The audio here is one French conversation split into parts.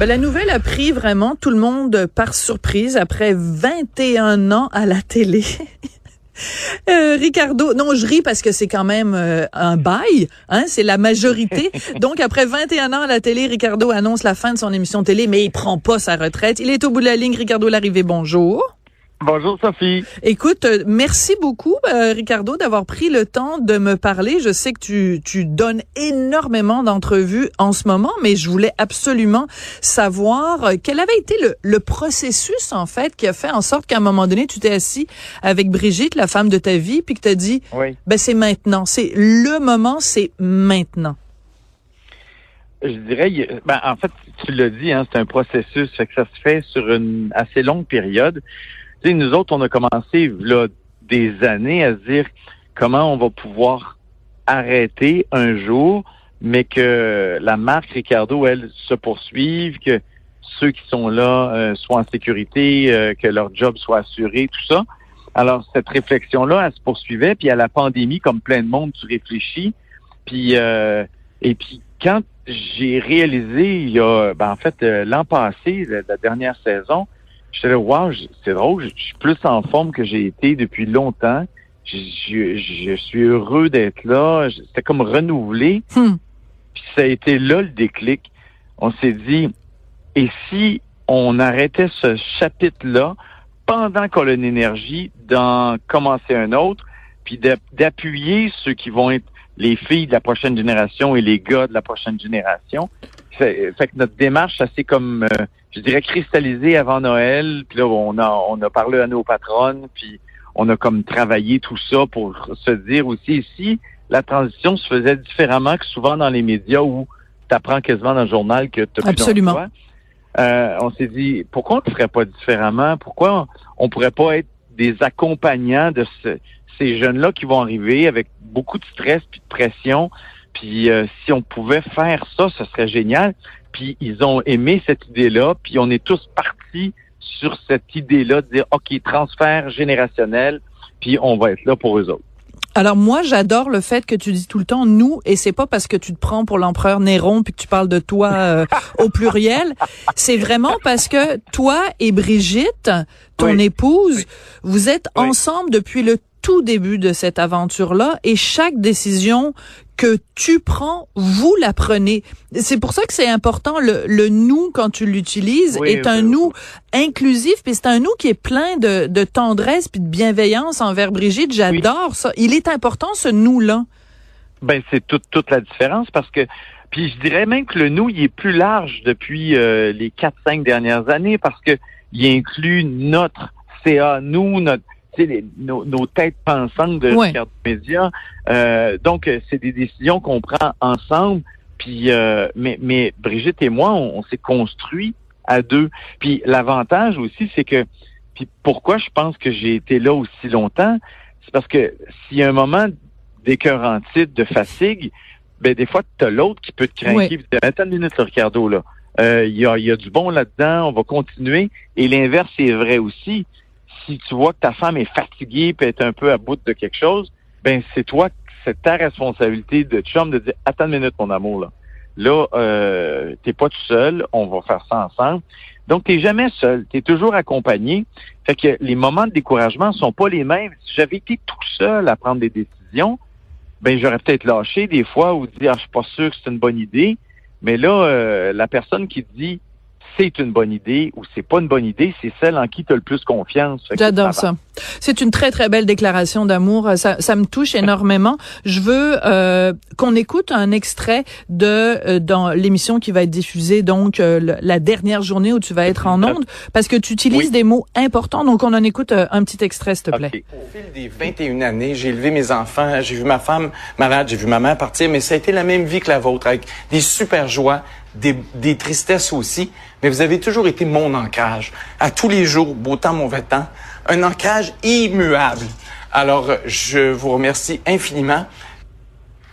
Ben, la nouvelle a pris vraiment tout le monde par surprise après 21 ans à la télé. Euh, Ricardo, non, je ris parce que c'est quand même euh, un bail, hein, c'est la majorité. Donc, après 21 ans à la télé, Ricardo annonce la fin de son émission télé, mais il prend pas sa retraite. Il est au bout de la ligne. Ricardo Larrivée, bonjour. Bonjour Sophie. Écoute, euh, merci beaucoup euh, Ricardo d'avoir pris le temps de me parler. Je sais que tu, tu donnes énormément d'entrevues en ce moment, mais je voulais absolument savoir euh, quel avait été le, le, processus en fait qui a fait en sorte qu'à un moment donné tu t'es assis avec Brigitte, la femme de ta vie, puis que tu as dit, oui. ben c'est maintenant, c'est le moment, c'est maintenant. Je dirais, ben, en fait, tu l'as dit, hein, c'est un processus, fait que ça se fait sur une assez longue période sais, nous autres, on a commencé là, des années à se dire comment on va pouvoir arrêter un jour, mais que la marque Ricardo, elle, se poursuive, que ceux qui sont là euh, soient en sécurité, euh, que leur job soit assuré, tout ça. Alors, cette réflexion-là, elle se poursuivait, puis à la pandémie, comme plein de monde, tu réfléchis. Puis, euh, et puis, quand j'ai réalisé, il y a, ben, en fait, l'an passé, la dernière saison, J'étais là, wow, c'est drôle, je suis plus en forme que j'ai été depuis longtemps. Je, je, suis heureux d'être là. C'était comme renouvelé. Hmm. Puis ça a été là le déclic. On s'est dit, et si on arrêtait ce chapitre-là pendant qu'on a l'énergie d'en commencer un autre, puis d'appuyer ceux qui vont être les filles de la prochaine génération et les gars de la prochaine génération. Fait, fait que notre démarche, c'est comme euh, je dirais, cristallisé avant Noël. Puis là, on a, on a parlé à nos patronnes, puis on a comme travaillé tout ça pour se dire aussi si la transition se faisait différemment que souvent dans les médias où tu apprends quasiment dans le journal que tu Absolument. Euh, on s'est dit, pourquoi on ne ferait pas différemment? Pourquoi on ne pourrait pas être des accompagnants de ces jeunes-là qui vont arriver avec beaucoup de stress puis de pression? Puis euh, si on pouvait faire ça, ce serait génial puis ils ont aimé cette idée-là, puis on est tous partis sur cette idée-là de dire, OK, transfert générationnel, puis on va être là pour eux autres. Alors moi, j'adore le fait que tu dis tout le temps nous, et c'est pas parce que tu te prends pour l'empereur Néron puis que tu parles de toi euh, au pluriel. C'est vraiment parce que toi et Brigitte, ton épouse, vous êtes ensemble depuis le tout début de cette aventure-là et chaque décision que tu prends, vous la prenez. C'est pour ça que c'est important le, le nous quand tu l'utilises est un nous inclusif puis c'est un nous qui est plein de, de tendresse puis de bienveillance envers Brigitte. J'adore ça. Il est important ce nous là. Ben c'est toute toute la différence parce que puis je dirais même que le nous il est plus large depuis euh, les quatre cinq dernières années parce que il inclut notre CA nous notre les, nos, nos, têtes pensantes de ouais. Média. Euh, donc, euh, c'est des décisions qu'on prend ensemble. Puis, euh, mais, mais Brigitte et moi, on, on s'est construit à deux. Puis l'avantage aussi, c'est que, puis pourquoi je pense que j'ai été là aussi longtemps, c'est parce que s'il y a un moment d'écœurant titre, de fatigue, ben des fois, tu as l'autre qui peut te craquer. Oui. Attends une minute, Ricardo, là. Il euh, y, a, y a du bon là-dedans, on va continuer. Et l'inverse est vrai aussi si tu vois que ta femme est fatiguée et est un peu à bout de quelque chose, ben c'est toi, c'est ta responsabilité de chum de dire attends une minute mon amour là. Là, euh, t'es pas tout seul, on va faire ça ensemble. Donc t'es jamais seul, t'es toujours accompagné. Fait que les moments de découragement sont pas les mêmes. Si j'avais été tout seul à prendre des décisions, ben j'aurais peut-être lâché des fois ou dit ah, je suis pas sûr que c'est une bonne idée. Mais là, euh, la personne qui dit c'est une bonne idée ou c'est pas une bonne idée, c'est celle en qui tu as le plus confiance. J'adore ça. C'est une très très belle déclaration d'amour. Ça, ça me touche énormément. Je veux euh, qu'on écoute un extrait de euh, dans l'émission qui va être diffusée donc euh, la dernière journée où tu vas être en onde parce que tu utilises Oui. des mots importants. Donc on en écoute euh, un petit extrait s'il te plaît. Au fil des 21 années, j'ai élevé mes enfants, j'ai vu ma femme malade, j'ai vu ma mère partir, mais ça a été la même vie que la vôtre, avec des super joies, des, des tristesses aussi. Mais vous avez toujours été mon ancrage. À tous les jours, beau temps, mauvais temps, un ancrage immuable. Alors, je vous remercie infiniment.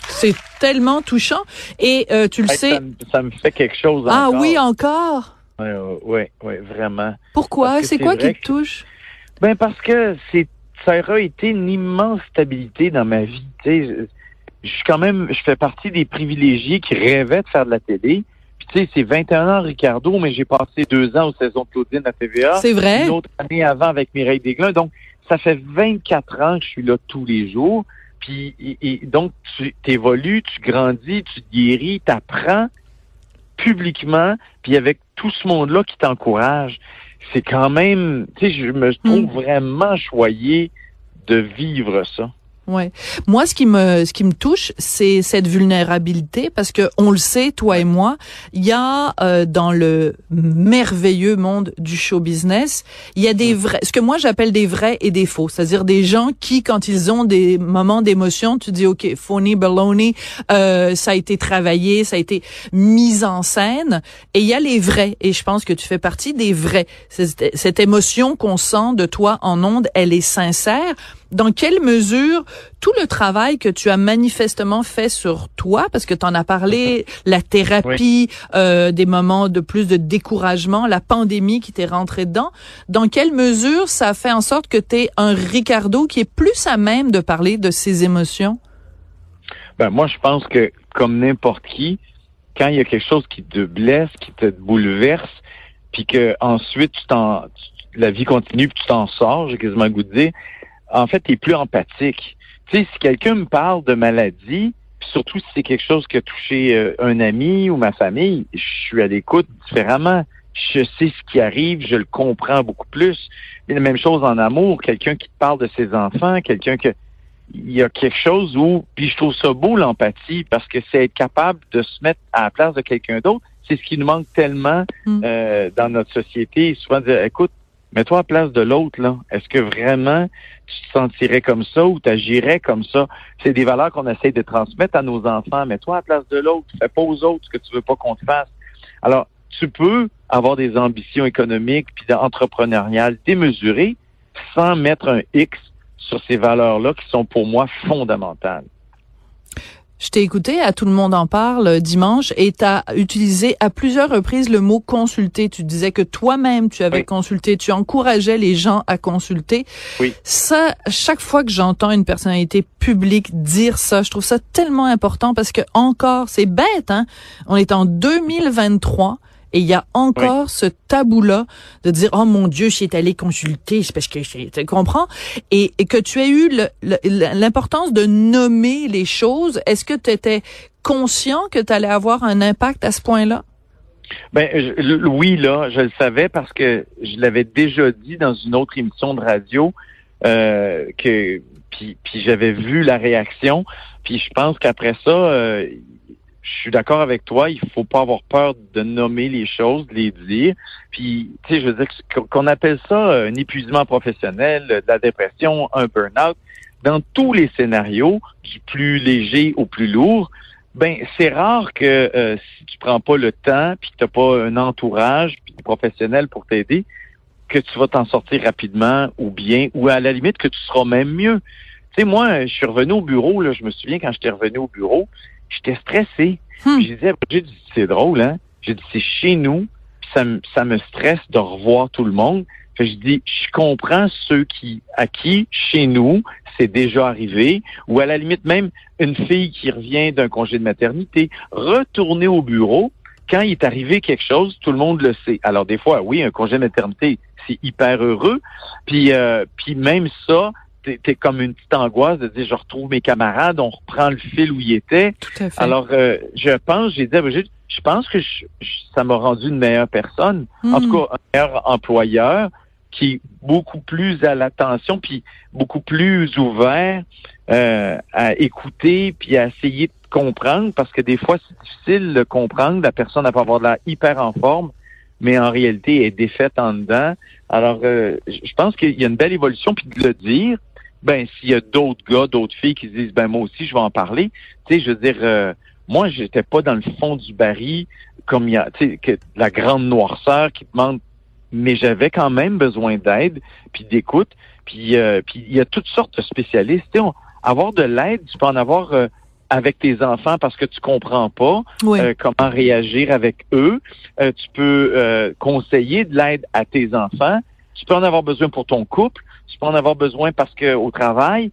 C'est tellement touchant et euh, tu le Hey, sais. ça, me- ça me fait quelque chose Ah encore. oui, encore? Oui, oui, oui, vraiment. Pourquoi? C'est quoi qui te que- touche? Ben parce que c'est ça aurait été une immense stabilité dans ma vie. Tu sais, je, je suis quand même, je fais partie des privilégiés qui rêvaient de faire de la télé. Tu sais, c'est 21 ans, Ricardo, mais j'ai passé deux ans aux saisons de Claudine à TVA. C'est vrai? Une autre année avant avec Mireille Desglin. Donc, ça fait 24 ans que je suis là tous les jours. Puis, et, donc, tu évolues, tu grandis, tu guéris, tu apprends publiquement, puis avec tout ce monde-là qui t'encourage. C'est quand même, tu sais, je me trouve mm. vraiment choyé de vivre ça. Ouais. Moi, ce qui me ce qui me touche, c'est cette vulnérabilité parce que on le sait, toi et moi, il y a euh, dans le merveilleux monde du show business, il y a des vrais, ce que moi j'appelle des vrais et des faux, c'est-à-dire des gens qui, quand ils ont des moments d'émotion, tu dis ok, phony, baloney, euh, ça a été travaillé, ça a été mis en scène, et il y a les vrais, et je pense que tu fais partie des vrais. Cette, cette émotion qu'on sent de toi en onde, elle est sincère dans quelle mesure tout le travail que tu as manifestement fait sur toi, parce que tu en as parlé, la thérapie, euh, des moments de plus de découragement, la pandémie qui t'est rentrée dedans, dans quelle mesure ça fait en sorte que tu es un Ricardo qui est plus à même de parler de ses émotions? Ben, moi, je pense que comme n'importe qui, quand il y a quelque chose qui te blesse, qui te bouleverse, puis que ensuite tu t'en la vie continue puis tu t'en sors, j'ai quasiment goût de dire, en fait, tu es plus empathique. Tu sais, si quelqu'un me parle de maladie, surtout si c'est quelque chose qui a touché euh, un ami ou ma famille, je suis à l'écoute différemment. Je sais ce qui arrive, je le comprends beaucoup plus. Mais la même chose en amour, quelqu'un qui te parle de ses enfants, quelqu'un que il y a quelque chose où, puis je trouve ça beau l'empathie parce que c'est être capable de se mettre à la place de quelqu'un d'autre. C'est ce qui nous manque tellement mm. euh, dans notre société. Souvent dire, écoute, Mets-toi à la place de l'autre, là. Est-ce que vraiment tu te sentirais comme ça ou tu agirais comme ça? C'est des valeurs qu'on essaie de transmettre à nos enfants. Mets-toi à la place de l'autre. Fais pas aux autres ce que tu veux pas qu'on te fasse. Alors, tu peux avoir des ambitions économiques puis entrepreneuriales démesurées sans mettre un X sur ces valeurs-là qui sont pour moi fondamentales. Je t'ai écouté, à tout le monde en parle euh, dimanche, et tu as utilisé à plusieurs reprises le mot consulter. Tu disais que toi-même tu avais consulté, tu encourageais les gens à consulter. Oui. Ça, chaque fois que j'entends une personnalité publique dire ça, je trouve ça tellement important parce que encore, c'est bête, hein? On est en 2023 et il y a encore ce tabou-là de dire oh mon Dieu, je suis allé consulter, c'est parce que tu comprends? Et, et, que tu as eu l'importance de nommer les choses. Est-ce que tu étais conscient que tu allais avoir un impact à ce point-là? Ben oui, là, je le savais parce que je l'avais déjà dit dans une autre émission de radio euh, que puis, puis j'avais vu la réaction. Puis je pense qu'après ça, euh, je suis d'accord avec toi, il faut pas avoir peur de nommer les choses, de les dire. Puis, tu sais, je veux dire qu'on appelle ça un épuisement professionnel, de la dépression, un burn-out. Dans tous les scénarios, du plus léger au plus lourd, ben c'est rare que euh, si tu prends pas le temps, puis que t'as pas un entourage puis professionnel pour t'aider, que tu vas t'en sortir rapidement ou bien, ou à la limite que tu seras même mieux. Tu sais, moi, je suis revenu au bureau, là, je me souviens quand j'étais revenu au bureau, j'étais stressé. Hmm. J'ai dit, c'est drôle, hein? J'ai dit, c'est chez nous, ça, ça me stresse de revoir tout le monde. Fait je dis, je comprends ceux qui, à qui, chez nous, c'est déjà arrivé, ou à la limite même une fille qui revient d'un congé de maternité, retourner au bureau, quand il est arrivé quelque chose, tout le monde le sait. Alors des fois, oui, un congé de maternité, c'est hyper heureux. Puis, euh, puis même ça, t'es comme une petite angoisse de dire je retrouve mes camarades, on reprend le fil où il était. Alors euh, je pense, j'ai dit, je, pense que ça m'a rendu une meilleure personne, en tout hmm. cas un meilleur employeur qui est beaucoup plus à l'attention puis beaucoup plus ouvert euh, à écouter puis à essayer de comprendre parce que des fois c'est difficile de comprendre la personne n'a pas avoir de l'air hyper en forme mais en réalité est défaite en dedans. Alors, euh, je pense qu'il y a une belle évolution, puis de le dire, ben s'il y a d'autres gars, d'autres filles qui se disent ben moi aussi je vais en parler, tu sais, je veux dire euh, moi j'étais pas dans le fond du baril comme il y a tu sais la grande noirceur qui demande mais j'avais quand même besoin d'aide puis d'écoute puis euh, puis il y a toutes sortes de spécialistes, tu sais, avoir de l'aide, tu peux en avoir euh, avec tes enfants parce que tu comprends pas comment réagir avec eux. tu peux conseiller de l'aide à tes enfants. Tu peux en avoir besoin pour ton couple tu peux en avoir besoin parce que au travail,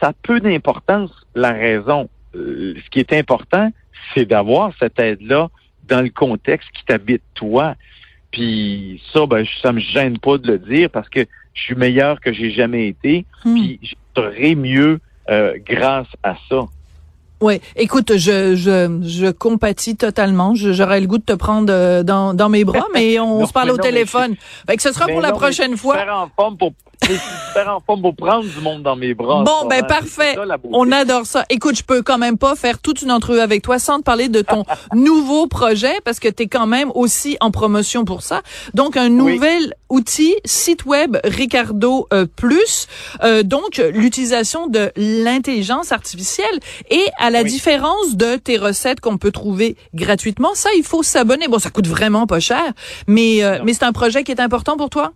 ça a peu d'importance la raison. Euh, ce qui est important, c'est d'avoir cette aide-là dans le contexte qui t'habite toi. Puis ça, ben, ça me gêne pas de le dire parce que je suis meilleur que j'ai jamais été. Hmm. Puis je serai mieux euh, grâce à ça. Oui, écoute, je, je, je compatis totalement. J'aurais le goût de te prendre euh, dans, dans mes bras, mais on Non, se parle au non, téléphone. Fait que ce sera pour la prochaine fois. suis super en forme pour je suis super en forme pour prendre du monde dans mes bras. Bon, ben moment. parfait. Ça. On adore ça. Écoute, je peux quand même pas faire toute une entrevue avec toi sans te parler de ton nouveau projet parce que tu es quand même aussi en promotion pour ça. Donc un nouvel outil, site web Ricardo euh, Plus, euh, donc l'utilisation de l'intelligence artificielle et à la Oui. différence de tes recettes qu'on peut trouver gratuitement, ça il faut s'abonner. Bon, ça coûte vraiment pas cher, mais euh, mais c'est un projet qui est important pour toi?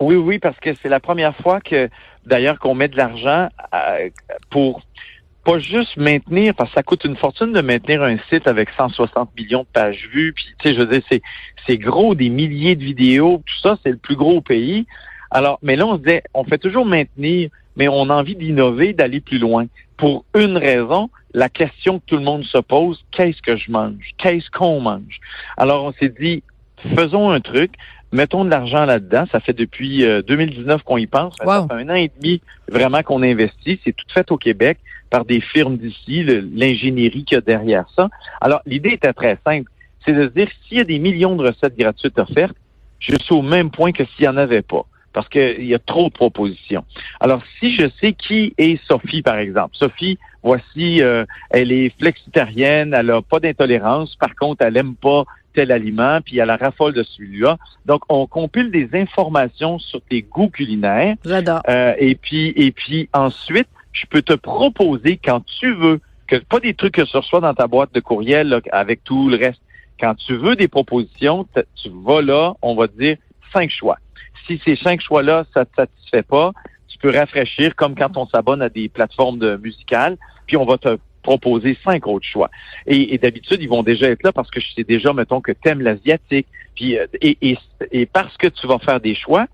Oui, oui, parce que c'est la première fois que, d'ailleurs, qu'on met de l'argent euh, pour pas juste maintenir, parce que ça coûte une fortune de maintenir un site avec 160 millions de pages vues, puis tu sais, je veux dire, c'est gros, des milliers de vidéos, tout ça, c'est le plus gros au pays. Alors, mais là, on se disait, on fait toujours maintenir, mais on a envie d'innover, d'aller plus loin. Pour une raison, la question que tout le monde se pose, qu'est-ce que je mange? Qu'est-ce qu'on mange? Alors, on s'est dit, faisons un truc, mettons de l'argent là-dedans. Ça fait depuis euh, 2019 qu'on y pense. Ça fait un an et demi vraiment qu'on investit. C'est tout fait au Québec par des firmes d'ici, l'ingénierie qu'il y a derrière ça. Alors, l'idée était très simple. C'est de se dire, s'il y a des millions de recettes gratuites offertes, je suis au même point que s'il n'y en avait pas. Parce qu'il y a trop de propositions. Alors, si je sais qui est Sophie, par exemple. Sophie, voici, euh, elle est flexitarienne, elle a pas d'intolérance. Par contre, elle aime pas tel aliment, puis elle a raffole de celui-là. Donc, on compile des informations sur tes goûts culinaires. J'adore. Euh, et puis, et puis ensuite, je peux te proposer quand tu veux, que pas des trucs que tu reçois dans ta boîte de courriel là, avec tout le reste. Quand tu veux des propositions, tu vas là, on va te dire cinq choix. Si ces cinq choix-là, ça te satisfait pas, tu peux rafraîchir comme quand on s'abonne à des plateformes de musicales, puis on va te proposer cinq autres choix. Et, et d'habitude, ils vont déjà être là parce que je sais déjà, mettons, que t'aimes l'asiatique. Puis euh, et, et, et parce que tu vas faire des choix,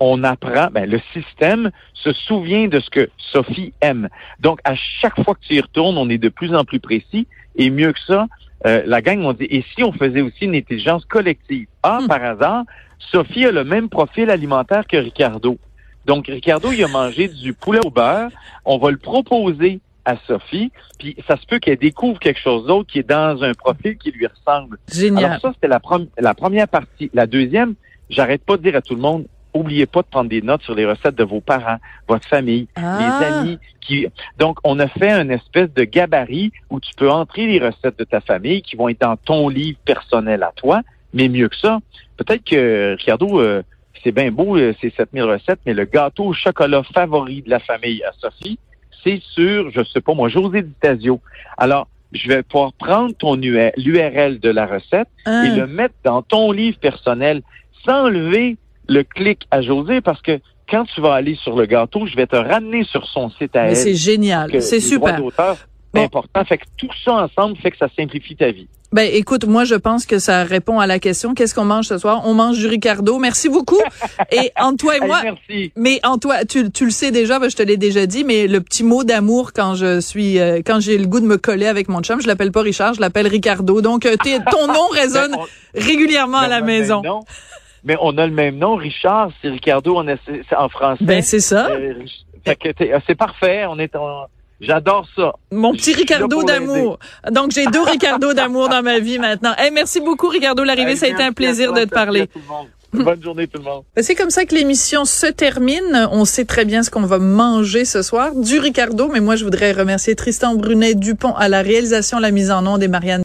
on apprend, ben, le système se souvient de ce que Sophie aime. Donc, à chaque fois que tu y retournes, on est de plus en plus précis. Et mieux que ça, euh, la gang m'a dit, et si on faisait aussi une intelligence collective? Ah, Hmm. par hasard, Sophie a le même profil alimentaire que Ricardo. Donc, Ricardo, il a mangé du poulet au beurre. On va le proposer à Sophie, puis ça se peut qu'elle découvre quelque chose d'autre qui est dans un profil qui lui ressemble. Génial. Alors ça, c'était la, première partie. La deuxième, j'arrête pas de dire à tout le monde, oubliez pas de prendre des notes sur les recettes de vos parents, votre famille, Ah. les amis. qui Donc, on a fait une espèce de gabarit où tu peux entrer les recettes de ta famille qui vont être dans ton livre personnel à toi, mais mieux que ça, peut-être que, Ricardo, euh, c'est bien beau, euh, ces 7000 recettes, mais le gâteau au chocolat favori de la famille à Sophie, c'est sur, je sais pas moi, José Ditasio. Alors, je vais pouvoir prendre ton l'URL de la recette Hein? et le mettre dans ton livre personnel sans enlever le clic à José parce que quand tu vas aller sur le gâteau, je vais te ramener sur son site à Mais elle. c'est génial. C'est super. Bon. C'est important. Fait que tout ça ensemble fait que ça simplifie ta vie. Ben écoute, moi je pense que ça répond à la question qu'est-ce qu'on mange ce soir? On mange du Ricardo. Merci beaucoup. Et toi et moi, merci. mais en toi, tu, tu le sais déjà, ben, je te l'ai déjà dit, mais le petit mot d'amour quand je suis, euh, quand j'ai le goût de me coller avec mon chum, je l'appelle pas Richard, je l'appelle Ricardo. Donc euh, t'es- ton nom résonne Ben, on- régulièrement à ben, la maison. nom. Mais on a le même nom, Richard, c'est Ricardo c'est en français. Ben c'est ça. Euh, t'es- c'est parfait. On est en- J'adore ça. Mon petit Ricardo d'amour. Donc j'ai deux Ricardo d'amour dans ma vie maintenant. Hey, merci beaucoup Ricardo Larrivée, Hey, ça a été un plaisir toi, de te parler. Bonne journée tout le monde. Ben, C'est comme ça que l'émission se termine. On sait très bien ce qu'on va manger ce soir. Du Ricardo, mais moi, je voudrais remercier Tristan Brunet Dupont à la réalisation, la mise en onde et Marianne